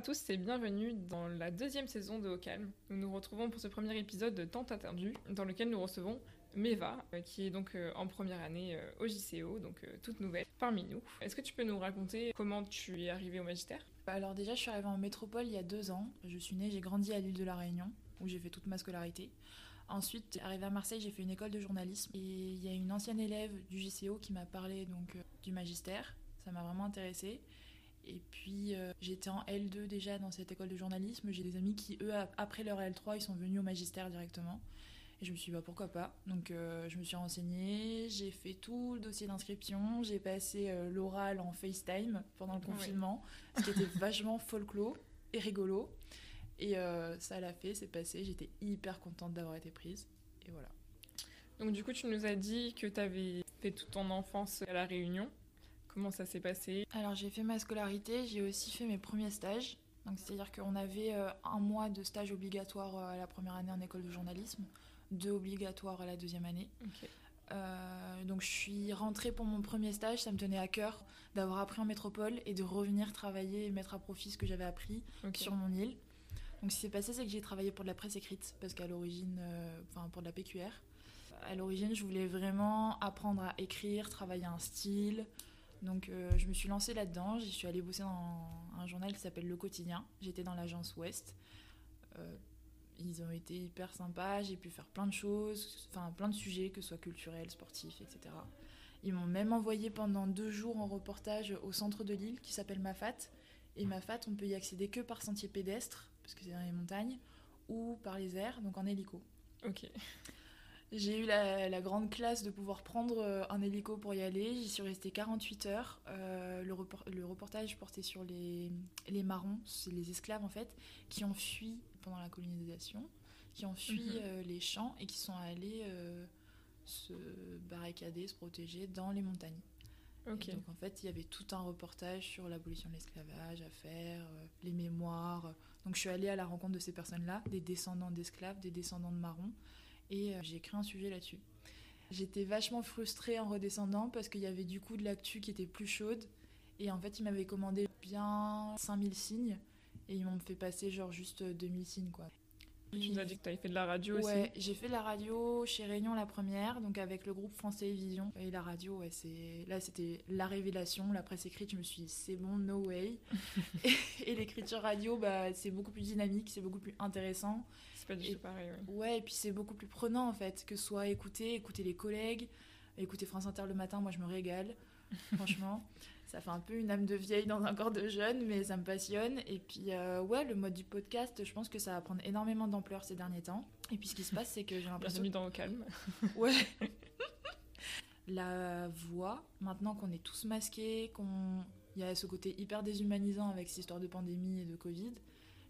à tous et bienvenue dans la deuxième saison de Au Calme. Nous nous retrouvons pour ce premier épisode de Tant attendu, dans lequel nous recevons Meva, euh, qui est donc euh, en première année euh, au JCO, donc toute nouvelle parmi nous. Est-ce que tu peux nous raconter comment tu es arrivée au magistère? Bah Alors déjà, je suis arrivée en métropole il y a deux ans. Je suis née, j'ai grandi à l'île de la Réunion, où j'ai fait toute ma scolarité. Ensuite, arrivée à Marseille, j'ai fait une école de journalisme et il y a une ancienne élève du JCO qui m'a parlé donc du magistère. Ça m'a vraiment intéressée. Et puis euh, j'étais en L2 déjà dans cette école de journalisme. J'ai des amis qui, eux, après leur L3, ils sont venus au magistère directement. Et je me suis dit, bah, pourquoi pas Donc euh, je me suis renseignée, j'ai fait tout le dossier d'inscription, j'ai passé euh, l'oral en FaceTime pendant le confinement, ce qui était vachement folklore et rigolo. Et ça l'a fait, c'est passé, j'étais hyper contente d'avoir été prise. Et voilà. Donc du coup, tu nous as dit que tu avais fait toute ton enfance à La Réunion. Comment ça s'est passé Alors j'ai fait ma scolarité, j'ai aussi fait mes premiers stages. Donc c'est-à-dire qu'on avait euh, un mois de stage obligatoire euh, à la première année en école de journalisme, deux obligatoires à la deuxième année. Euh, donc je suis rentrée pour mon premier stage, ça me tenait à cœur d'avoir appris en métropole et de revenir travailler et mettre à profit ce que j'avais appris sur mon île. Donc ce qui s'est passé, c'est que j'ai travaillé pour de la presse écrite, parce qu'à l'origine, enfin pour de la PQR. À l'origine, je voulais vraiment apprendre à écrire, travailler un style, donc euh, je me suis lancée là-dedans, j'y suis allée bosser dans un journal qui s'appelle Le Quotidien. J'étais dans l'agence Ouest. Euh, ils ont été hyper sympas, j'ai pu faire plein de choses, enfin plein de sujets, que ce soit culturels, sportifs, etc. Ils m'ont même envoyé pendant deux jours en reportage au centre de l'île qui s'appelle Mafat. Et Mafat, on peut y accéder que par sentier pédestre, parce que c'est dans les montagnes, ou par les airs, donc en hélico. Ok. J'ai eu la, grande classe de pouvoir prendre euh, un hélico pour y aller. J'y suis restée 48 heures. Euh, le, le, reportage portait sur les, les marrons, c'est les esclaves en fait, qui ont fui pendant la colonisation, qui ont fui mhm. euh, les champs et qui sont allés se barricader, se protéger dans les montagnes. donc en fait, il y avait tout un reportage sur l'abolition de l'esclavage à faire, les mémoires. Donc je suis allée à la rencontre de ces personnes-là, des descendants d'esclaves, des descendants de marrons et euh, j'ai écrit un sujet là-dessus. J'étais vachement frustrée en redescendant parce qu'il y avait du coup de l'actu qui était plus chaude et en fait ils m'avaient commandé bien 5000 signes et ils m'ont fait passer genre juste 2000 signes quoi. Tu nous as dit que tu avais fait de la radio aussi Ouais, j'ai fait de la radio chez Réunion la première, donc avec le groupe France Télévisions. Et la radio, ouais, c'est... là c'était la révélation, la presse écrite, je me suis dit c'est bon, no way. et, l'écriture radio, bah, c'est beaucoup plus dynamique, c'est beaucoup plus intéressant. C'est pas du tout pareil, ouais. Ouais, et puis c'est beaucoup plus prenant en fait, que ce soit écouter, écouter les collègues, écouter France Inter le matin, moi je me régale, franchement ça fait un peu une âme de vieille dans un corps de jeune, mais ça me passionne. Et puis, euh, ouais, le mode du podcast, je pense que ça va prendre énormément d'ampleur ces derniers temps. Et puis, ce qui se passe, c'est que j'ai l'impression. Bienvenue dans le calme. ouais. La voix, maintenant qu'on est tous masqués, qu'on. Il y a ce côté hyper déshumanisant avec cette histoire de pandémie et de Covid.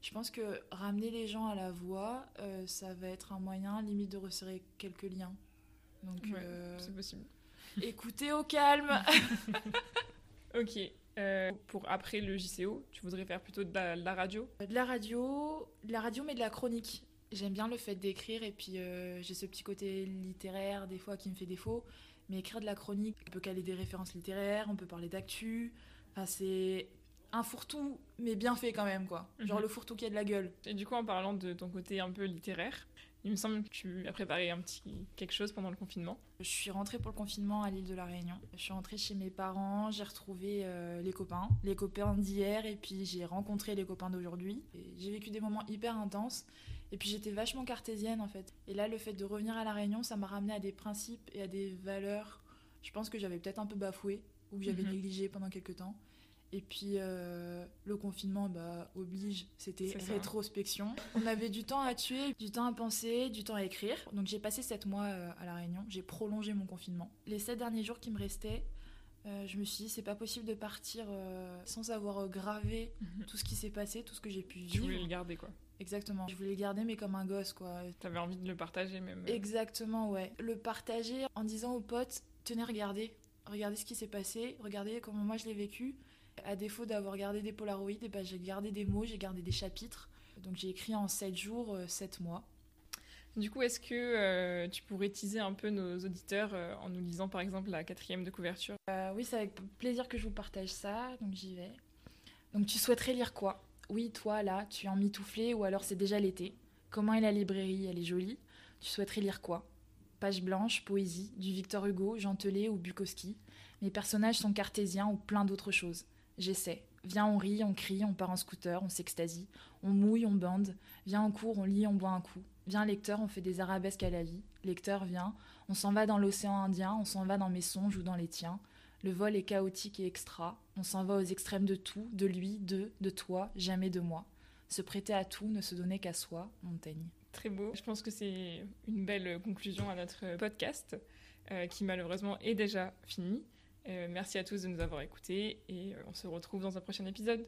Je pense que ramener les gens à la voix, euh, ça va être un moyen limite de resserrer quelques liens. Donc, euh, c'est possible. Écoutez au calme Ok. Euh, pour après le JCO, tu voudrais faire plutôt de la, radio? De la radio, de la radio mais de la chronique. J'aime bien le fait d'écrire et puis euh, j'ai ce petit côté littéraire des fois qui me fait défaut. Mais écrire de la chronique, on peut caler des références littéraires, on peut parler d'actu. Enfin, c'est un fourre-tout, mais bien fait quand même, quoi. Genre mhm. le fourre-tout qui a de la gueule. Et du coup, en parlant de ton côté un peu littéraire, il me semble que tu as préparé un petit quelque chose pendant le confinement. Je suis rentrée pour le confinement à l'île de la Réunion. Je suis rentrée chez mes parents, j'ai retrouvé euh, les copains, les copains d'hier, et puis j'ai rencontré les copains d'aujourd'hui. J'ai vécu des moments hyper intenses, et puis j'étais vachement cartésienne en fait. Et là, le fait de revenir à la Réunion, ça m'a ramené à des principes et à des valeurs. Je pense que j'avais peut-être un peu bafoué ou que j'avais mhm. négligé pendant quelques temps. Et puis euh, le confinement bah, oblige, c'était rétrospection. On avait du temps à tuer, du temps à penser, du temps à écrire. Donc j'ai passé sept mois euh, à La Réunion, j'ai prolongé mon confinement. Les sept derniers jours qui me restaient, euh, je me suis dit c'est pas possible de partir sans avoir gravé mhm. tout ce qui s'est passé, tout ce que j'ai pu vivre. Tu voulais le garder quoi Exactement. Je voulais le garder, mais comme un gosse, quoi. T'avais envie de le partager, même. Exactement, ouais. Le partager en disant aux potes, tenez, regardez. Regardez ce qui s'est passé, regardez comment moi je l'ai vécu. À défaut d'avoir gardé des polaroids, eh ben, j'ai gardé des mots, j'ai gardé des chapitres. Donc j'ai écrit en 7 jours, 7 euh, mois. Du coup, est-ce que euh, tu pourrais teaser un peu nos auditeurs euh, en nous lisant par exemple la quatrième de couverture? Oui, c'est avec plaisir que je vous partage ça, donc j'y vais. Donc tu souhaiterais lire quoi? Oui, toi, là, tu es en mitouflé ou alors c'est déjà l'été. Comment est la librairie? Elle est jolie. Tu souhaiterais lire quoi? Page blanche, poésie, du Victor Hugo, Gentelet ou Bukowski. Mes personnages sont cartésiens ou plein d'autres choses. J'essaie. Viens, on rit, on crie, on part en scooter, on s'extasie, on mouille, on bande. Viens, on court, on lit, on boit un coup. Viens, lecteur, on fait des arabesques à la vie. Lecteur, viens, on s'en va dans l'océan Indien, on s'en va dans mes songes ou dans les tiens. Le vol est chaotique et extra. On s'en va aux extrêmes de tout, de lui, de, de toi, jamais de moi. Se prêter à tout, ne se donner qu'à soi, Montaigne. Très beau. Je pense que c'est une belle conclusion à notre podcast, euh, qui malheureusement est déjà fini. Euh, merci à tous de nous avoir écoutés et euh, on se retrouve dans un prochain épisode.